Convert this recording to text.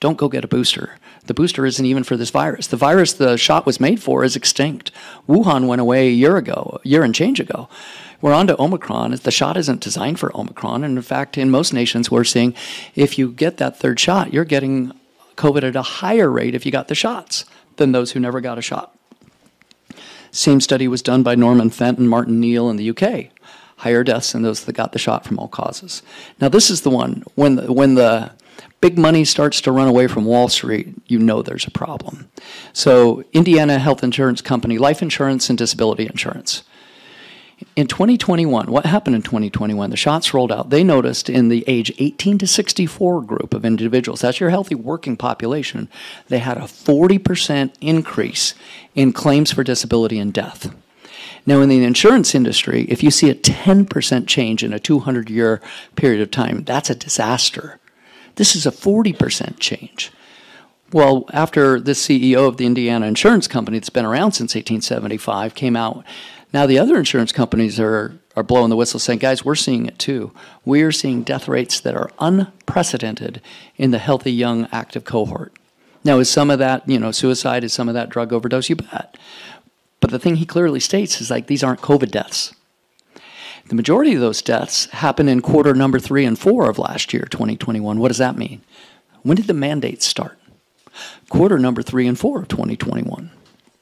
don't go get a booster. The booster isn't even for this virus. The virus the shot was made for is extinct. Wuhan went away a year ago, a year and change ago. We're on to Omicron. The shot isn't designed for Omicron. And in fact, in most nations, we're seeing if you get that third shot, you're getting COVID at a higher rate if you got the shots than those who never got a shot. Same study was done by Norman Fenton, Martin Neil in the UK. Higher deaths than those that got the shot from all causes. Now, this is the one when the, when the big money starts to run away from Wall Street, you know there's a problem. So, Indiana Health Insurance Company, life insurance and disability insurance. In 2021, what happened in 2021? The shots rolled out. They noticed in the age 18 to 64 group of individuals, that's your healthy working population, they had a 40% increase in claims for disability and death. Now, in the insurance industry, if you see a 10% change in a 200 year period of time, that's a disaster. This is a 40% change. Well, after the CEO of the Indiana Insurance Company, that's been around since 1875, came out now the other insurance companies are are blowing the whistle saying, guys, we're seeing it too. We are seeing death rates that are unprecedented in the healthy young active cohort. Now, is some of that, you know, suicide, is some of that drug overdose? You bet. But the thing he clearly states is like these aren't COVID deaths. The majority of those deaths happened in quarter number three and four of last year, 2021. What does that mean? When did the mandates start? Quarter number three and four of 2021.